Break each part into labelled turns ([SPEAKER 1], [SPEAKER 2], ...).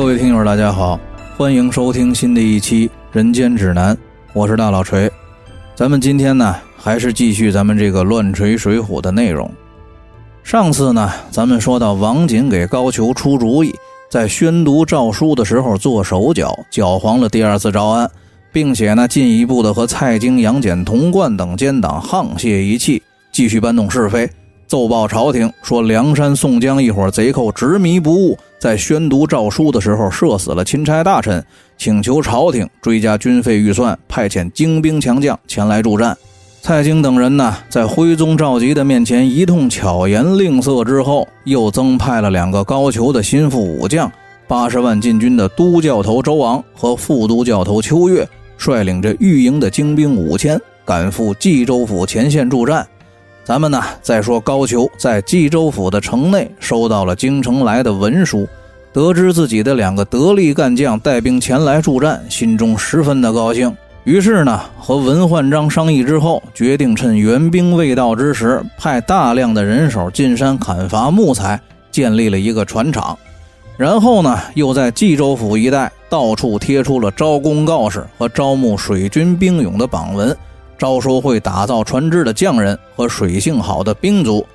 [SPEAKER 1] 各位听友，大家好，欢迎收听新的一期《人间指南》，我是大老锤。咱们今天呢，还是继续咱们这个乱锤水浒的内容。上次呢，咱们说到王瑾给高俅出主意，在宣读诏书的时候做手脚，搅黄了第二次招安，并且呢，进一步的和蔡京、杨戬、童贯等奸党沆瀣一气，继续搬弄是非。奏报朝廷说，梁山宋江一伙贼寇执迷不悟，在宣读诏书的时候射死了钦差大臣，请求朝廷追加军费预算，派遣精兵强将前来助战。蔡京等人呢，在徽宗赵佶的面前一通巧言令色之后，又增派了两个高俅的心腹武将，八十万禁军的都教头周昂和副都教头秋月，率领着御营的精兵五千，赶赴冀州府前线助战。咱们呢，再说高俅在冀州府的城内收到了京城来的文书，得知自己的两个得力干将带兵前来助战，心中十分的高兴。于是呢，和文焕章商议之后，决定趁援兵未到之时，派大量的人手进山砍伐木材，建立了一个船厂。然后呢，又在冀州府一带到处贴出了招工告示和招募水军兵勇的榜文。招收会打造船只的匠人和水性好的兵卒。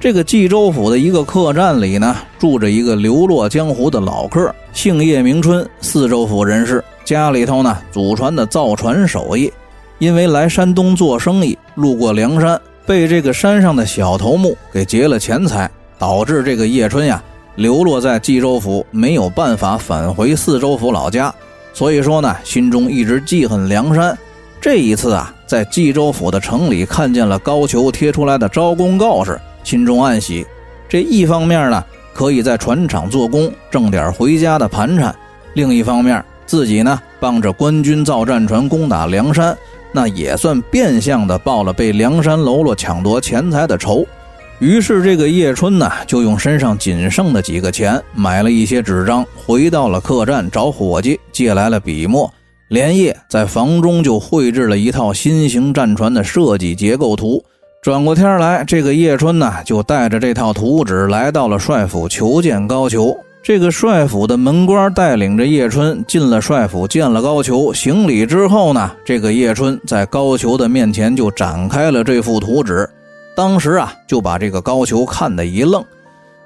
[SPEAKER 1] 这个冀州府的一个客栈里呢，住着一个流落江湖的老客，姓叶名春，四州府人士。家里头呢，祖传的造船手艺。因为来山东做生意，路过梁山，被这个山上的小头目给劫了钱财，导致这个叶春呀流落在冀州府，没有办法返回四州府老家。所以说呢，心中一直记恨梁山。这一次啊，在冀州府的城里看见了高俅贴出来的招工告示，心中暗喜。这一方面呢，可以在船厂做工，挣点回家的盘缠；另一方面，自己呢帮着官军造战船攻打梁山，那也算变相的报了被梁山喽啰抢夺钱财的仇。于是，这个叶春呢，就用身上仅剩的几个钱，买了一些纸张，回到了客栈，找伙计借来了笔墨。连夜在房中就绘制了一套新型战船的设计结构图。转过天来，这个叶春呢就带着这套图纸来到了帅府求见高俅。这个帅府的门官带领着叶春进了帅府，见了高俅，行礼之后呢，这个叶春在高俅的面前就展开了这幅图纸。当时啊，就把这个高俅看得一愣，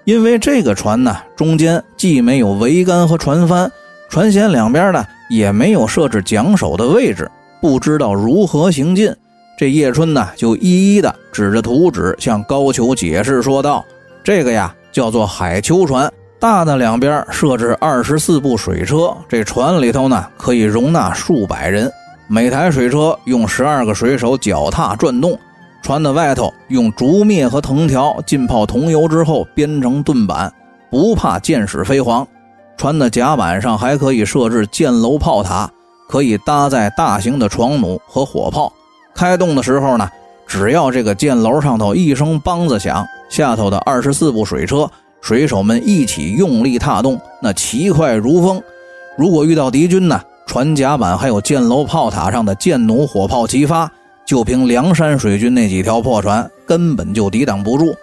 [SPEAKER 1] 因为这个船呢中间既没有桅杆和船帆，船舷两边呢。也没有设置桨手的位置，不知道如何行进。这叶春呢，就一一的指着图纸向高俅解释说道：“这个呀，叫做海丘船，大的两边设置二十四部水车，这船里头呢可以容纳数百人。每台水车用十二个水手脚踏转动，船的外头用竹篾和藤条浸泡桐油之后编成盾板，不怕箭矢飞黄。”船的甲板上还可以设置箭楼炮塔，可以搭载大型的床弩和火炮。开动的时候呢，只要这个箭楼上头一声梆子响，下头的二十四部水车水手们一起用力踏动，那奇快如风。如果遇到敌军呢，船甲板还有箭楼炮塔上的箭弩火炮齐发，就凭梁山水军那几条破船，根本就抵挡不住。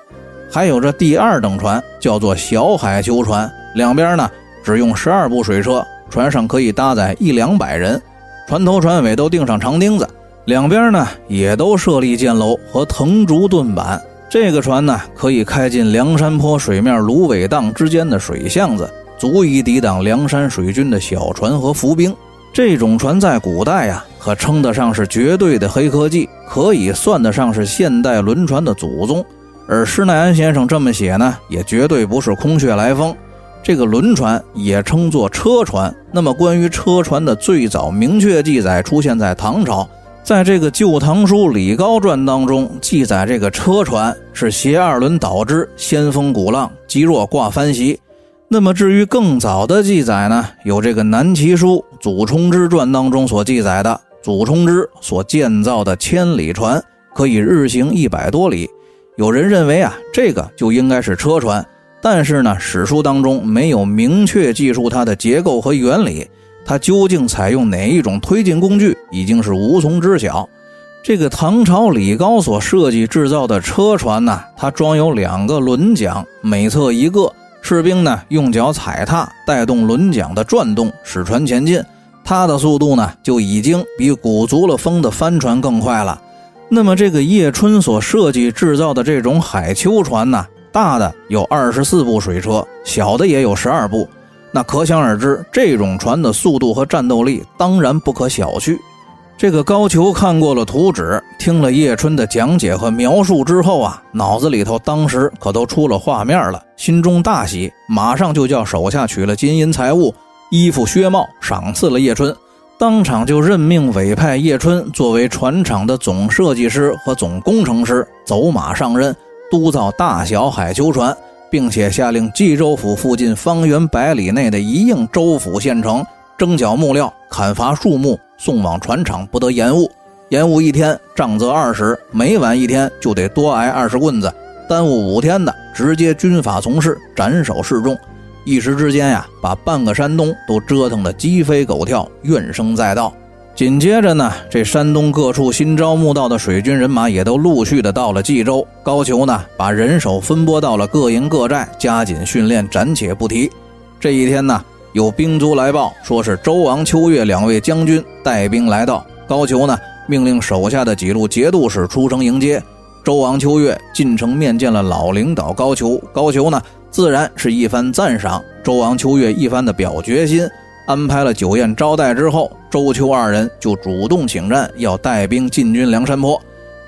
[SPEAKER 1] 还有这第二等船，叫做小海丘船，两边呢。只用十二部水车，船上可以搭载一两百人，船头船尾都钉上长钉子，两边呢也都设立箭楼和藤竹盾板。这个船呢可以开进梁山坡水面芦苇荡之间的水巷子，足以抵挡梁山水军的小船和浮兵。这种船在古代呀，可称得上是绝对的黑科技，可以算得上是现代轮船的祖宗。而施耐庵先生这么写呢，也绝对不是空穴来风。这个轮船也称作车船。那么，关于车船的最早明确记载出现在唐朝，在这个《旧唐书·李高传》当中记载，这个车船是斜二轮导之，先风鼓浪，极若挂帆席。那么，至于更早的记载呢，有这个《南齐书·祖冲之传》当中所记载的，祖冲之所建造的千里船可以日行一百多里。有人认为啊，这个就应该是车船。但是呢，史书当中没有明确记述它的结构和原理，它究竟采用哪一种推进工具，已经是无从知晓。这个唐朝李高所设计制造的车船呢，它装有两个轮桨，每侧一个，士兵呢用脚踩踏，带动轮桨的转动，使船前进。它的速度呢就已经比鼓足了风的帆船更快了。那么这个叶春所设计制造的这种海丘船呢，大的有二十四部水车，小的也有十二部。那可想而知，这种船的速度和战斗力当然不可小觑。这个高俅看过了图纸，听了叶春的讲解和描述之后啊，脑子里头当时可都出了画面了，心中大喜，马上就叫手下取了金银财物、衣服靴帽，赏赐了叶春，当场就任命委派叶春作为船厂的总设计师和总工程师，走马上任，督造大小海丘船，并且下令冀州府附近方圆百里内的一应州府县城征缴木料、砍伐树木。送往船厂不得延误，延误一天杖责二十，每晚一天就得多挨二十棍子，耽误五天的直接军法从事，斩首示众。一时之间呀，把半个山东都折腾得鸡飞狗跳，怨声载道。紧接着呢，这山东各处新招募到的水军人马也都陆续的到了冀州。高俅呢，把人手分拨到了各营各寨，加紧训练，暂且不提。这一天呢。有兵卒来报，说是周王秋月两位将军带兵来到。高俅呢，命令手下的几路节度使出城迎接。周王秋月进城面见了老领导高俅，高俅呢，自然是一番赞赏。周王秋月一番的表决心，安排了酒宴招待之后，周秋二人就主动请战，要带兵进军梁山泊。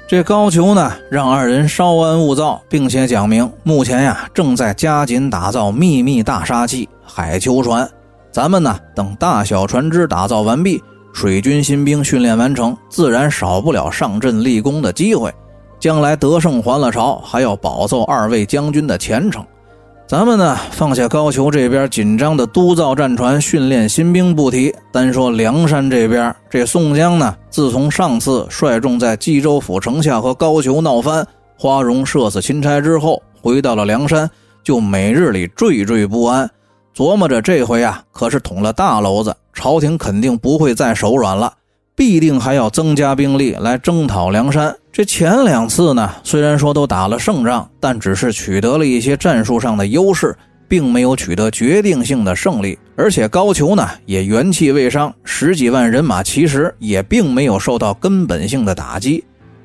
[SPEAKER 1] 这高俅呢，让二人稍安勿躁，并且讲明，目前呀，正在加紧打造秘密大杀器海秋船。咱们呢，等大小船只打造完毕，水军新兵训练完成，自然少不了上阵立功的机会。将来得胜还了朝，还要保奏二位将军的前程。咱们呢，放下高俅这边紧张的督造战船、训练新兵不提，单说梁山这边，这宋江呢，自从上次率众在冀州府城下和高俅闹翻，花荣射死钦差之后，回到了梁山，就每日里惴惴不安，琢磨着这回啊，可是捅了大娄子，朝廷肯定不会再手软了。必定还要增加兵力来征讨梁山。这前两次呢，虽然说都打了胜仗，但只是取得了一些战术上的优势，并没有取得决定性的胜利。而且高俅呢也元气未伤，十几万人马其实也并没有受到根本性的打击。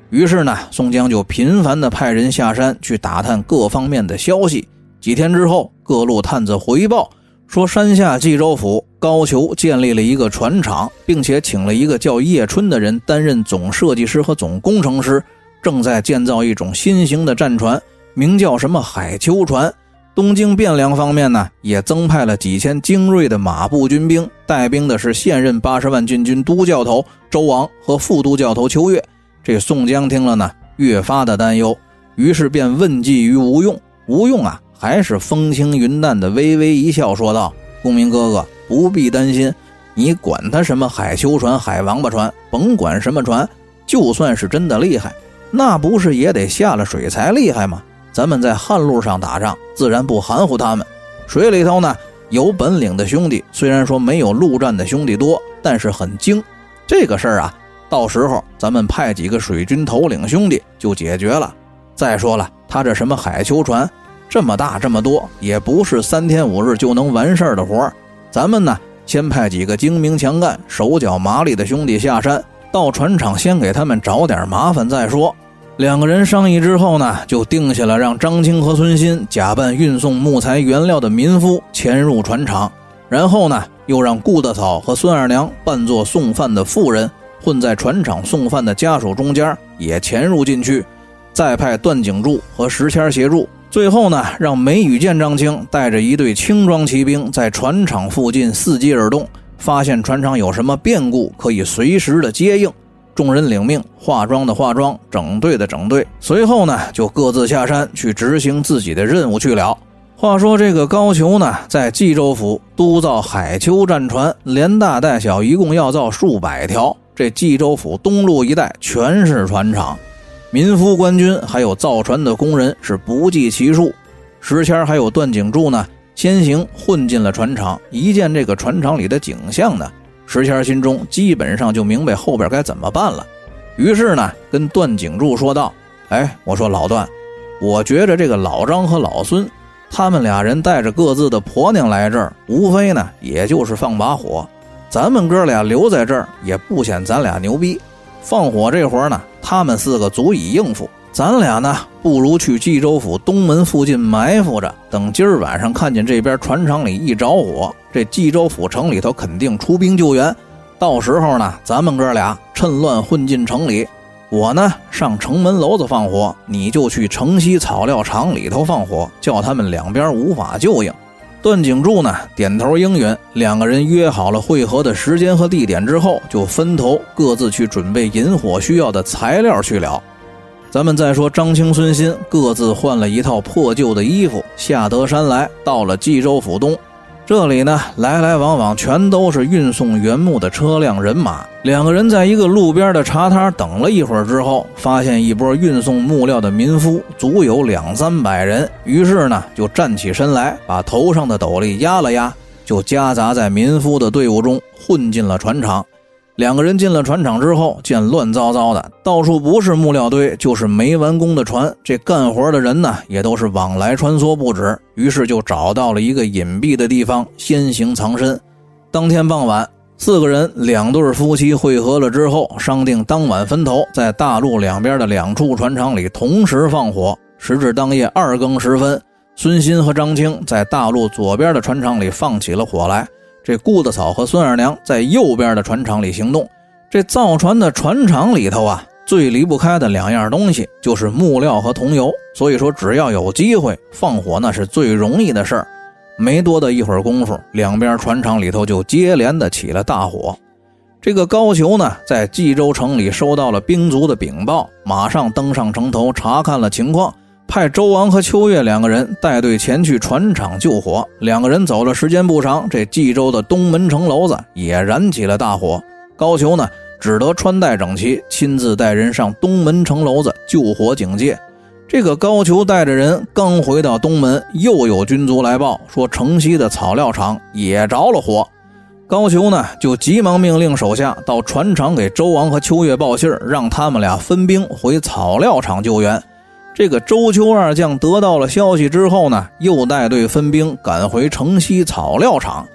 [SPEAKER 1] 于是呢，宋江就频繁地派人下山去打探各方面的消息。几天之后，各路探子回报。说山下冀州府高俅建立了一个船厂，并且请了一个叫叶春的人担任总设计师和总工程师，正在建造一种新型的战船，名叫什么海丘船。东京汴梁方面呢，也增派了几千精锐的马步军兵，带兵的是现任八十万禁军都教头周王和副都教头秋月。这宋江听了呢，越发的担忧，于是便问计于吴用。吴用啊。还是风轻云淡的微微一笑，说道：“公明哥哥不必担心，你管他什么海丘船、海王八船，甭管什么船，就算是真的厉害，那不是也得下了水才厉害吗？咱们在旱路上打仗，自然不含糊他们。水里头呢，有本领的兄弟，虽然说没有陆战的兄弟多，但是很精。这个事儿啊，到时候咱们派几个水军头领兄弟就解决了。再说了，他这什么海丘船？”这么大这么多，也不是三天五日就能完事儿的活儿。咱们呢，先派几个精明强干、手脚麻利的兄弟下山，到船厂先给他们找点麻烦再说。两个人商议之后呢，就定下了让张青和孙新假扮运送木材原料的民夫潜入船厂，然后呢，又让顾大嫂和孙二娘扮作送饭的妇人，混在船厂送饭的家属中间，也潜入进去，再派段景柱和石谦协助。最后呢，让梅雨见张青带着一队轻装骑兵在船厂附近伺机而动，发现船厂有什么变故，可以随时的接应。众人领命，化妆的化妆，整队的整队。随后呢，就各自下山去执行自己的任务去了。话说这个高俅呢，在冀州府督造海丘战船，连大带小一共要造数百条。这冀州府东路一带全是船厂。民夫、官军还有造船的工人是不计其数。石谦还有段景柱呢，先行混进了船厂。一见这个船厂里的景象呢，石谦心中基本上就明白后边该怎么办了。于是呢，跟段景柱说道：“哎，我说老段，我觉着这个老张和老孙他们俩人带着各自的婆娘来这儿，无非呢也就是放把火。咱们哥俩留在这儿也不显咱俩牛逼。放火这活呢，他们四个足以应付。咱俩呢，不如去冀州府东门附近埋伏着，等今儿晚上看见这边船厂里一着火，这冀州府城里头肯定出兵救援。到时候呢，咱们哥俩趁乱混进城里。我呢上城门楼子放火，你就去城西草料场里头放火，叫他们两边无法救应。段景柱呢点头应允，两个人约好了会合的时间和地点之后，就分头各自去准备引火需要的材料去了。咱们再说张青、孙新各自换了一套破旧的衣服，下得山来到了冀州府东。这里呢，来来往往全都是运送原木的车辆人马。两个人在一个路边的茶摊等了一会儿之后，发现一波运送木料的民夫足有两三百人，于是呢，就站起身来，把头上的斗笠压了压，就夹杂在民夫的队伍中，混进了船厂。两个人进了船厂之后，见乱糟糟的，到处不是木料堆，就是没完工的船。这干活的人呢，也都是往来穿梭不止。于是就找到了一个隐蔽的地方，先行藏身。当天傍晚，四个人两对夫妻会合了之后，商定当晚分头在大路两边的两处船厂里同时放火。时至当夜二更时分，孙鑫和张青在大路左边的船厂里放起了火来。这顾大嫂和孙二娘在右边的船厂里行动。这造船的船厂里头啊，最离不开的两样东西就是木料和桐油。所以说，只要有机会放火，那是最容易的事儿。没多的一会儿功夫，两边船厂里头就接连的起了大火。这个高俅呢，在冀州城里收到了兵卒的禀报，马上登上城头查看了情况。派周王和秋月两个人带队前去船厂救火。两个人走了时间不长，这冀州的东门城楼子也燃起了大火。高俅呢，只得穿戴整齐，亲自带人上东门城楼子救火警戒。这个高俅带着人刚回到东门，又有军卒来报说城西的草料场也着了火。高俅呢，就急忙命令手下到船厂给周王和秋月报信让他们俩分兵回草料场救援。这个周秋二将得到了消息之后呢，又带队分兵赶回城西草料场。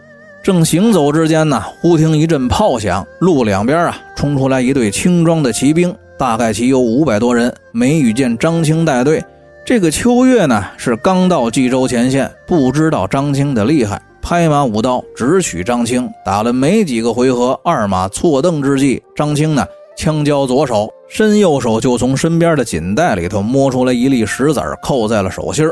[SPEAKER 1] 正行走之间呢，忽听一阵炮响，路两边啊冲出来一队轻装的骑兵，大概其有五百多人。没遇见张青带队。这个秋月呢是刚到冀州前线，不知道张青的厉害，拍马舞刀直取张青。打了没几个回合，二马错蹬之际，张青呢枪交左手。伸右手就从身边的锦袋里头摸出来一粒石子儿，扣在了手心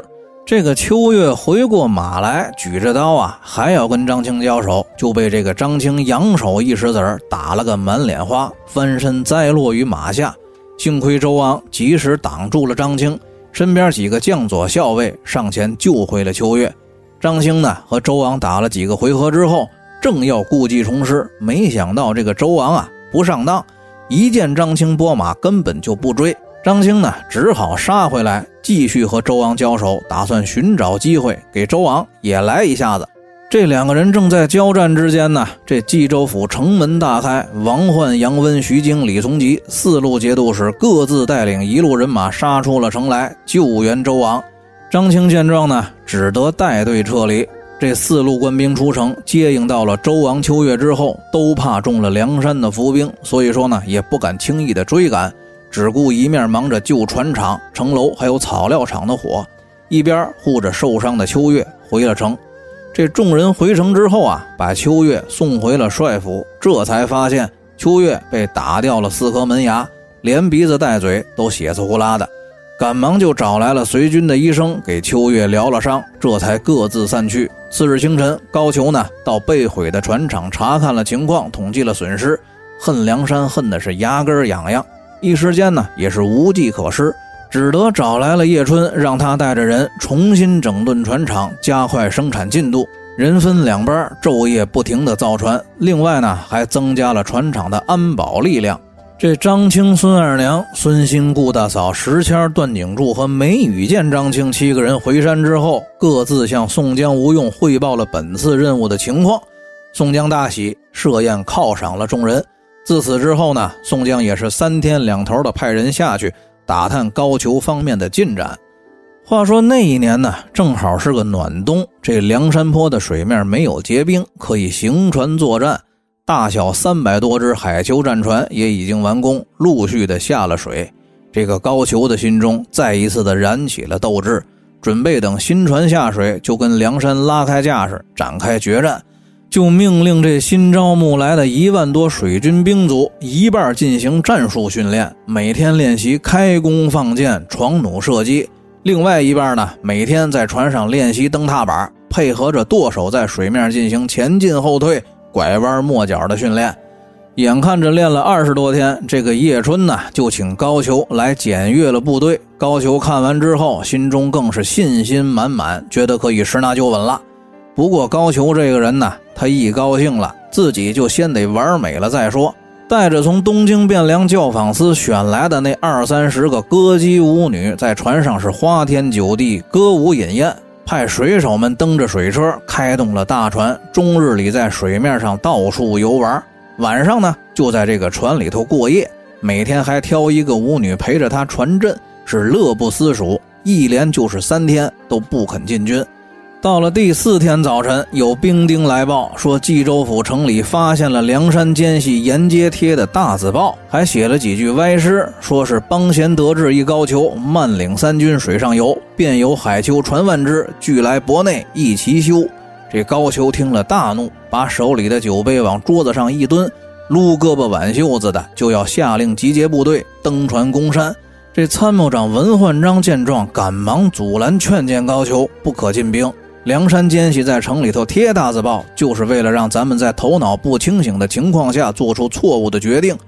[SPEAKER 1] 这个秋月回过马来，举着刀啊，还要跟张青交手，就被这个张青扬手一石子儿打了个满脸花，翻身栽落于马下。幸亏周王及时挡住了张青，身边几个将佐校尉上前救回了秋月。张青呢和周王打了几个回合之后，正要故技重施，没想到这个周王啊不上当。一见张青拨马，根本就不追。张青呢，只好杀回来，继续和周王交手，打算寻找机会给周王也来一下子。这两个人正在交战之间呢，这冀州府城门大开，王焕、杨温、徐经、李从吉四路节度使各自带领一路人马杀出了城来救援周王。张青见状呢，只得带队撤离。这四路官兵出城接应到了周王秋月之后，都怕中了梁山的伏兵，所以说呢，也不敢轻易的追赶，只顾一面忙着救船厂、城楼还有草料场的火，一边护着受伤的秋月回了城。这众人回城之后啊，把秋月送回了帅府，这才发现秋月被打掉了四颗门牙，连鼻子带嘴都血丝呼啦的。赶忙就找来了随军的医生，给秋月疗了伤，这才各自散去。次日清晨，高俅呢到被毁的船厂查看了情况，统计了损失，恨梁山恨的是牙根痒痒，一时间呢也是无计可施，只得找来了叶春，让他带着人重新整顿船厂，加快生产进度，人分两班，昼夜不停的造船。另外呢，还增加了船厂的安保力量。这张青、孙二娘、孙兴、顾大嫂、石谦、段景柱和梅雨见张青七个人回山之后，各自向宋江、吴用汇报了本次任务的情况。宋江大喜，设宴犒赏了众人。自此之后呢，宋江也是三天两头的派人下去打探高俅方面的进展。话说那一年呢，正好是个暖冬，这梁山坡的水面没有结冰，可以行船作战。大小三百多只海球战船也已经完工，陆续的下了水。这个高俅的心中再一次的燃起了斗志，准备等新船下水，就跟梁山拉开架势，展开决战。就命令这新招募来的一万多水军兵卒，一半进行战术训练，每天练习开弓放箭、闯弩射击；另外一半呢，每天在船上练习蹬踏板，配合着舵手在水面进行前进后退。拐弯抹角的训练，眼看着练了二十多天，这个叶春呢就请高俅来检阅了部队。高俅看完之后，心中更是信心满满，觉得可以十拿九稳了。不过高俅这个人呢，他一高兴了，自己就先得玩美了再说。带着从东京汴梁教坊司选来的那二三十个歌姬舞女，在船上是花天酒地，歌舞饮宴。派水手们蹬着水车，开动了大船，终日里在水面上到处游玩。晚上呢，就在这个船里头过夜。每天还挑一个舞女陪着他传阵，是乐不思蜀。一连就是三天都不肯进军。到了第四天早晨，有兵丁来报说，冀州府城里发现了梁山奸细沿街贴的大字报，还写了几句歪诗，说是邦贤得志一高俅，慢领三军水上游，便有海丘船万只，俱来泊内一齐休。这高俅听了大怒，把手里的酒杯往桌子上一蹲，撸胳膊挽袖子的就要下令集结部队登船攻山。这参谋长文焕章见状，赶忙阻拦劝谏高俅，不可进兵。梁山奸细在城里头贴大字报，就是为了让咱们在头脑不清醒的情况下做出错误的决定。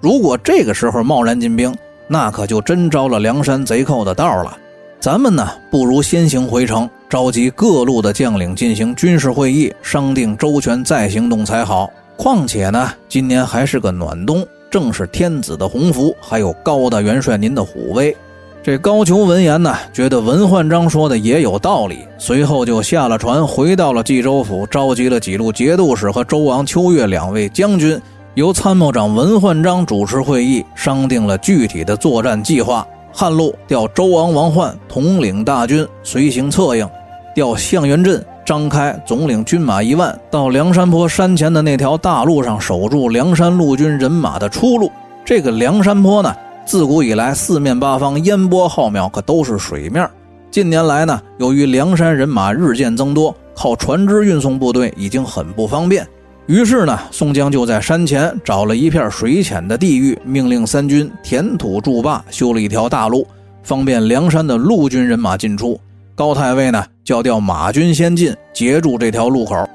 [SPEAKER 1] 如果这个时候贸然进兵，那可就真着了梁山贼寇的道了。咱们呢，不如先行回城，召集各路的将领进行军事会议，商定周全再行动才好。况且呢，今年还是个暖冬，正是天子的鸿福，还有高大元帅您的虎威。这高俅闻言呢，觉得文焕章说的也有道理，随后就下了船，回到了冀州府，召集了几路节度使和周王秋月两位将军，由参谋长文焕章主持会议，商定了具体的作战计划。汉路调周王王焕统领大军随行策应，调向元镇、张开总领军马一万到梁山坡山前的那条大路上守住梁山陆军人马的出路。这个梁山坡呢？自古以来，四面八方烟波浩渺，可都是水面。近年来呢，由于梁山人马日渐增多，靠船只运送部队已经很不方便。于是呢，宋江就在山前找了一片水浅的地域，命令三军填土筑坝，修了一条大路，方便梁山的陆军人马进出。高太尉呢，叫调马军先进，截住这条路口。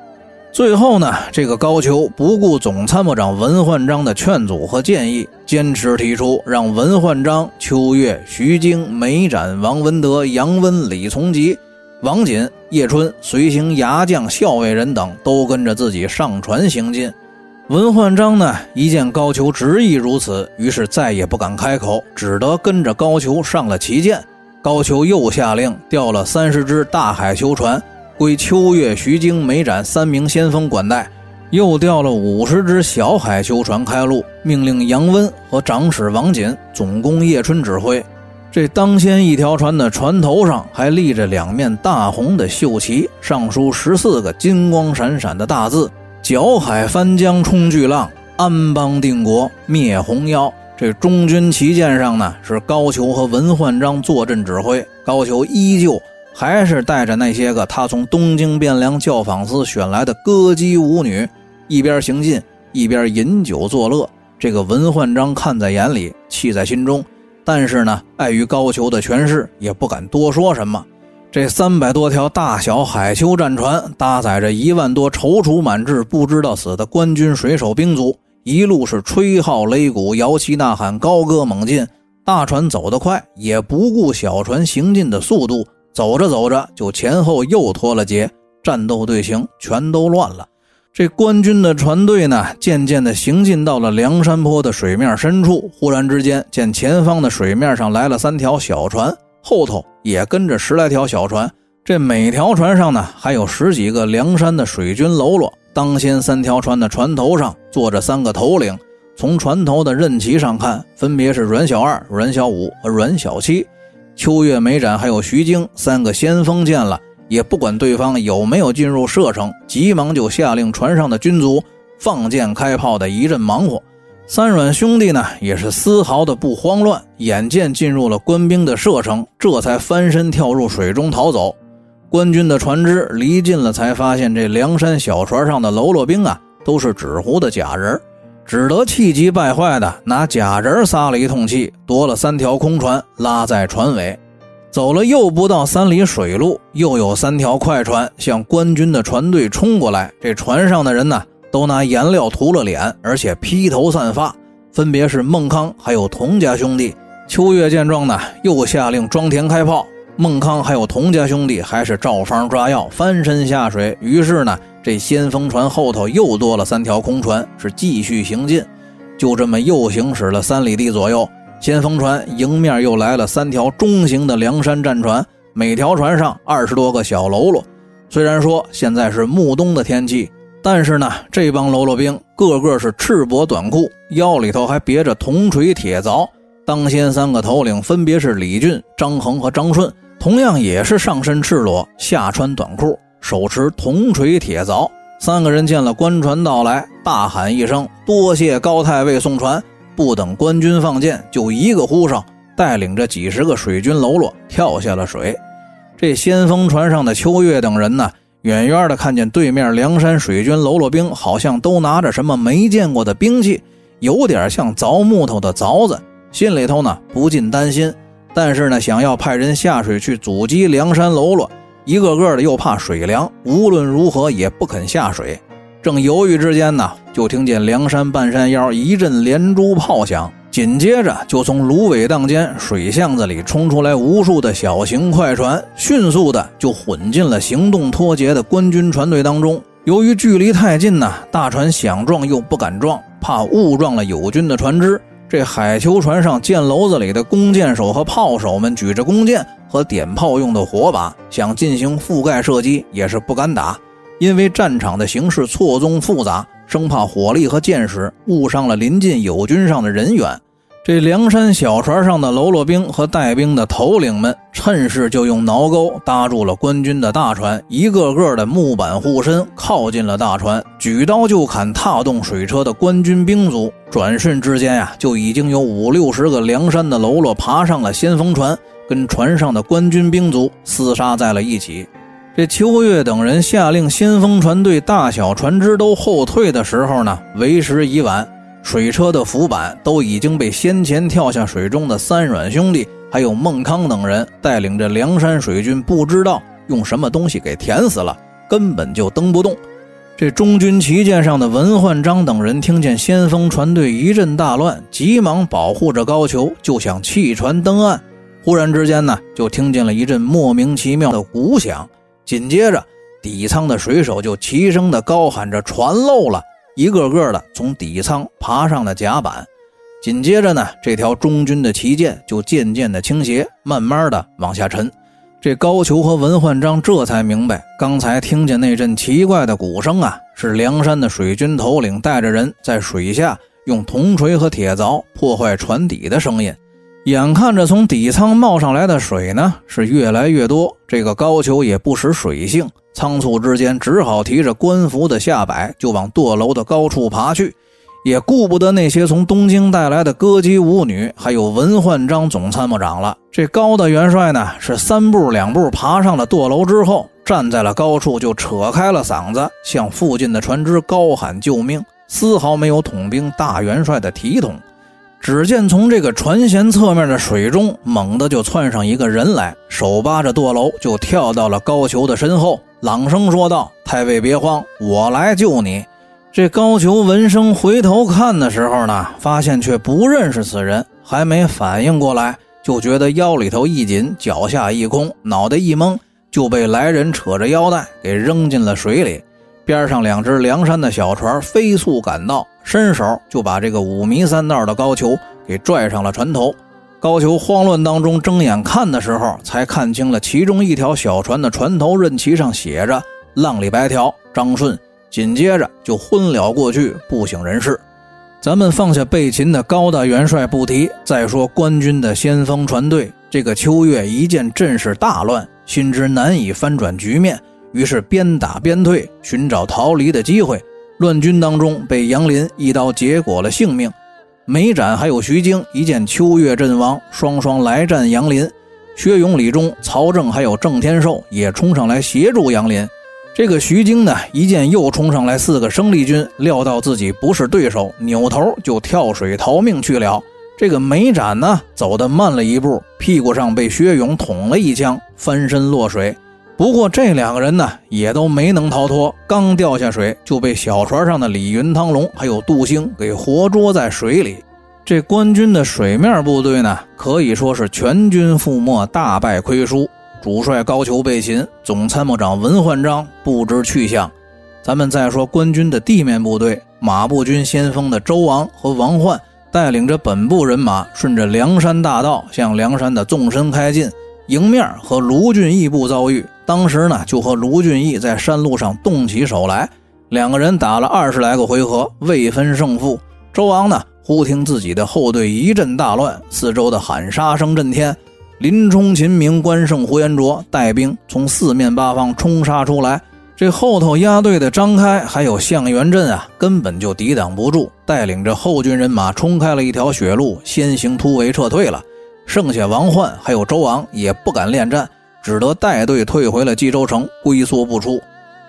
[SPEAKER 1] 最后呢，这个高俅不顾总参谋长文焕章的劝阻和建议，坚持提出让文焕章、秋月、徐经、梅展、王文德、杨温、李从吉、王锦、叶春随行牙将、校尉人等都跟着自己上船行进。文焕章呢，一见高俅执意如此，于是再也不敢开口，只得跟着高俅上了旗舰。高俅又下令调了三十只大海修船。归秋月、徐经、梅展三名先锋管带，又调了五十只小海囚船开路，命令杨温和长史王锦、总攻叶春指挥。这当先一条船的船头上还立着两面大红的绣旗，上书十四个金光闪闪的大字：“搅海翻江冲巨浪，安邦定国灭红妖。”这中军旗舰上呢，是高俅和文焕章坐镇指挥，高俅依旧。还是带着那些个他从东京汴梁教坊司选来的歌姬舞女，一边行进一边饮酒作乐。这个文焕章看在眼里，气在心中，但是呢，碍于高俅的权势，也不敢多说什么。这三百多条大小海丘战船，搭载着一万多踌躇满志、不知道死的官军水手兵卒，一路是吹号擂鼓、摇旗呐喊、高歌猛进。大船走得快，也不顾小船行进的速度。走着走着，就前后又脱了节，战斗队形全都乱了。这官军的船队呢，渐渐的行进到了梁山坡的水面深处。忽然之间，见前方的水面上来了三条小船，后头也跟着十来条小船。这每条船上呢，还有十几个梁山的水军喽啰。当先三条船的船头上坐着三个头领，从船头的刃旗上看，分别是阮小二、阮小五和阮小七。秋月、美展还有徐经三个先锋见了，也不管对方有没有进入射程，急忙就下令船上的军卒放箭开炮的一阵忙活。三阮兄弟呢，也是丝毫的不慌乱，眼见进入了官兵的射程，这才翻身跳入水中逃走。官军的船只离近了，才发现这梁山小船上的喽啰兵啊，都是纸糊的假人，只得气急败坏的拿假人撒了一通气，夺了三条空船拉在船尾，走了又不到三里水路，又有三条快船向官军的船队冲过来，这船上的人呢？都拿颜料涂了脸，而且披头散发，分别是孟康还有童家兄弟。秋月见状呢，又下令装填开炮。孟康还有童家兄弟还是照方抓药，翻身下水。于是呢，这先锋船后头又多了三条空船，是继续行进。就这么又行驶了三里地左右，先锋船迎面又来了三条中型的梁山战船，每条船上二十多个小喽啰。虽然说现在是暮冬的天气。但是呢，这帮喽啰兵个个是赤膊短裤，腰里头还别着铜锤铁凿。当先三个头领分别是李俊、张衡和张顺，同样也是上身赤裸，下穿短裤，手持铜锤铁凿。三个人见了官船到来，大喊一声：“多谢高太尉送船！”不等官军放箭，就一个呼声，带领着几十个水军喽啰跳下了水。这先锋船上的秋月等人呢？远远的看见对面梁山水军喽啰兵，好像都拿着什么没见过的兵器，有点像凿木头的凿子，心里头呢不禁担心。但是呢，想要派人下水去阻击梁山喽啰，一个个的又怕水凉，无论如何也不肯下水。正犹豫之间呢，就听见梁山半山腰一阵连珠炮响。紧接着，就从芦苇荡间水巷子里冲出来无数的小型快船，迅速的就混进了行动脱节的官军船队当中。由于距离太近呢，大船想撞又不敢撞，怕误撞了友军的船只。这海球船上箭楼子里的弓箭手和炮手们举着弓箭和点炮用的火把，想进行覆盖射击，也是不敢打，因为战场的形势错综复杂。生怕火力和箭矢误伤了临近友军上的人员，这梁山小船上的喽啰兵和带兵的头领们趁势就用挠钩搭住了官军的大船，一个个的木板护身，靠近了大船，举刀就砍踏动水车的官军兵卒。转瞬之间呀，就已经有五六十个梁山的喽啰爬上了先锋船，跟船上的官军兵卒厮杀在了一起。这秋月等人下令，先锋船队大小船只都后退的时候呢，为时已晚。水车的浮板都已经被先前跳下水中的三阮兄弟，还有孟康等人带领着梁山水军，不知道用什么东西给填死了，根本就蹬不动。这中军旗舰上的文焕章等人听见先锋船队一阵大乱，急忙保护着高俅，就想弃船登岸。忽然之间呢，就听见了一阵莫名其妙的鼓响。紧接着，底舱的水手就齐声的高喊着：“船漏了！”一个个的从底舱爬上了甲板。紧接着呢，这条中军的旗舰就渐渐的倾斜，慢慢的往下沉。这高俅和文焕章这才明白，刚才听见那阵奇怪的鼓声啊，是梁山的水军头领带着人在水下用铜锤和铁凿破坏船底的声音。眼看着从底舱冒上来的水呢，是越来越多。这个高俅也不识水性，仓促之间只好提着官服的下摆就往舵楼的高处爬去，也顾不得那些从东京带来的歌姬舞女，还有文焕章总参谋长了。这高大元帅呢，是三步两步爬上了舵楼之后，站在了高处，就扯开了嗓子，向附近的船只高喊救命，丝毫没有统兵大元帅的体统。只见从这个船舷侧面的水中，猛地就窜上一个人来，手扒着舵楼就跳到了高俅的身后，朗声说道：“太尉别慌，我来救你。”这高俅闻声回头看的时候呢，发现却不认识此人，还没反应过来，就觉得腰里头一紧，脚下一空，脑袋一懵，就被来人扯着腰带给扔进了水里。边上两只梁山的小船飞速赶到，伸手就把这个五迷三道的高俅给拽上了船头。高俅慌乱当中睁眼看的时候，才看清了其中一条小船的船头刃旗上写着“浪里白条张顺”，紧接着就昏了过去，不省人事。咱们放下被擒的高大元帅不提，再说官军的先锋船队，这个秋月一见阵势大乱，心知难以翻转局面，于是边打边退，寻找逃离的机会。乱军当中被杨林一刀结果了性命。梅展还有徐经一见秋月阵亡，双双来战杨林。薛勇、李忠、曹正还有郑天寿也冲上来协助杨林。这个徐经呢，一见又冲上来四个生力军，料到自己不是对手，扭头就跳水逃命去了。这个梅展呢，走得慢了一步，屁股上被薛勇捅了一枪，翻身落水。不过这两个人呢，也都没能逃脱，刚掉下水就被小船上的李云、汤龙还有杜兴给活捉在水里。这官军的水面部队呢，可以说是全军覆没，大败亏输。主帅高俅被擒，总参谋长文焕章不知去向。咱们再说官军的地面部队，马步军先锋的周王和王焕带领着本部人马，顺着梁山大道向梁山的纵深开进，迎面和卢俊义部遭遇。当时呢，就和卢俊义在山路上动起手来，两个人打了二十来个回合，未分胜负。周王呢，忽听自己的后队一阵大乱，四周的喊杀声震天。林冲、秦明、关胜、呼延灼带兵从四面八方冲杀出来，这后头压队的张开还有向元镇啊，根本就抵挡不住，带领着后军人马冲开了一条血路，先行突围撤退了。剩下王焕还有周昂也不敢恋战，只得带队退回了冀州城，龟缩不出。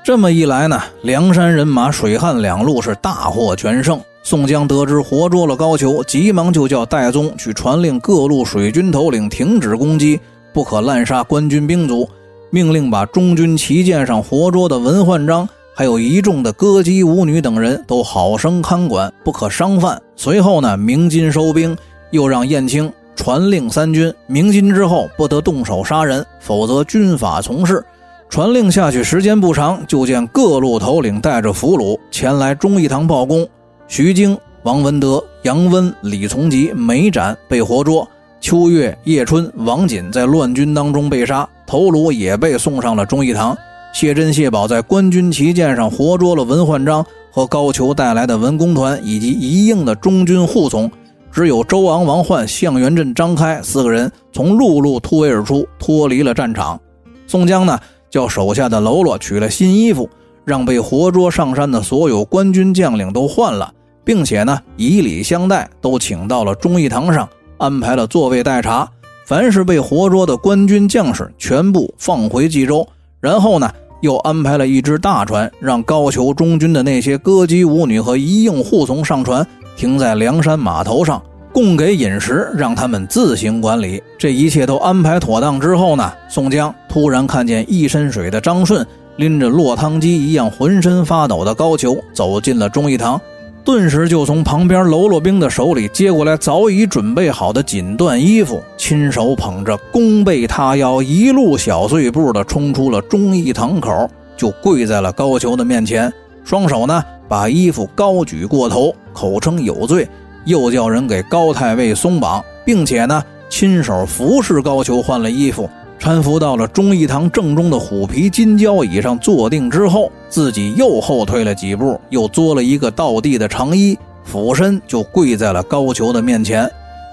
[SPEAKER 1] 这么一来呢，梁山人马水旱两路是大获全胜。宋江得知活捉了高俅，急忙就叫戴宗去传令各路水军头领停止攻击，不可滥杀官军兵卒，命令把中军旗舰上活捉的文焕章，还有一众的歌姬舞女等人都好生看管，不可伤犯。随后呢，鸣金收兵，又让燕青传令三军，鸣金之后不得动手杀人，否则军法从事。传令下去时间不长，就见各路头领带着俘虏前来忠义堂报功。徐经、王文德、杨温、李从吉、梅展被活捉，秋月、叶春、王锦在乱军当中被杀，头颅也被送上了忠义堂。谢珍、谢宝在官军旗舰上活捉了文焕章和高俅带来的文工团以及一应的中军护从，只有周昂、王焕、向元镇、张开四个人从陆路突围而出，脱离了战场。宋江呢，叫手下的喽啰取了新衣服，让被活捉上山的所有官军将领都换了。并且呢，以礼相待，都请到了忠义堂上，安排了座位待茶。凡是被活捉的官军将士，全部放回冀州。然后呢，又安排了一只大船，让高俅中军的那些歌姬舞女和一应护从上船，停在梁山码头上，供给饮食，让他们自行管理。这一切都安排妥当之后呢，宋江突然看见一身水的张顺，拎着落汤鸡一样浑身发抖的高俅，走进了忠义堂。顿时就从旁边喽啰兵的手里接过来早已准备好的锦缎衣服，亲手捧着，弓背塌腰，一路小碎步的冲出了忠义堂口，就跪在了高俅的面前，双手呢把衣服高举过头，口称有罪，又叫人给高太尉松绑，并且呢亲手服侍高俅换了衣服。搀扶到了忠义堂正中的虎皮金交椅上坐定之后，自己又后退了几步，又作了一个倒地的长揖，俯身就跪在了高俅的面前。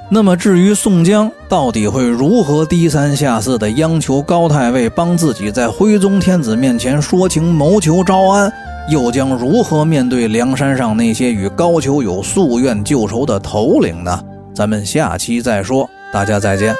[SPEAKER 1] 那么，至于宋江到底会如何低三下四地央求高太尉帮自己在徽宗天子面前说情谋求招安，又将如何面对梁山上那些与高俅有夙愿旧仇的头领呢？咱们下期再说。大家再见。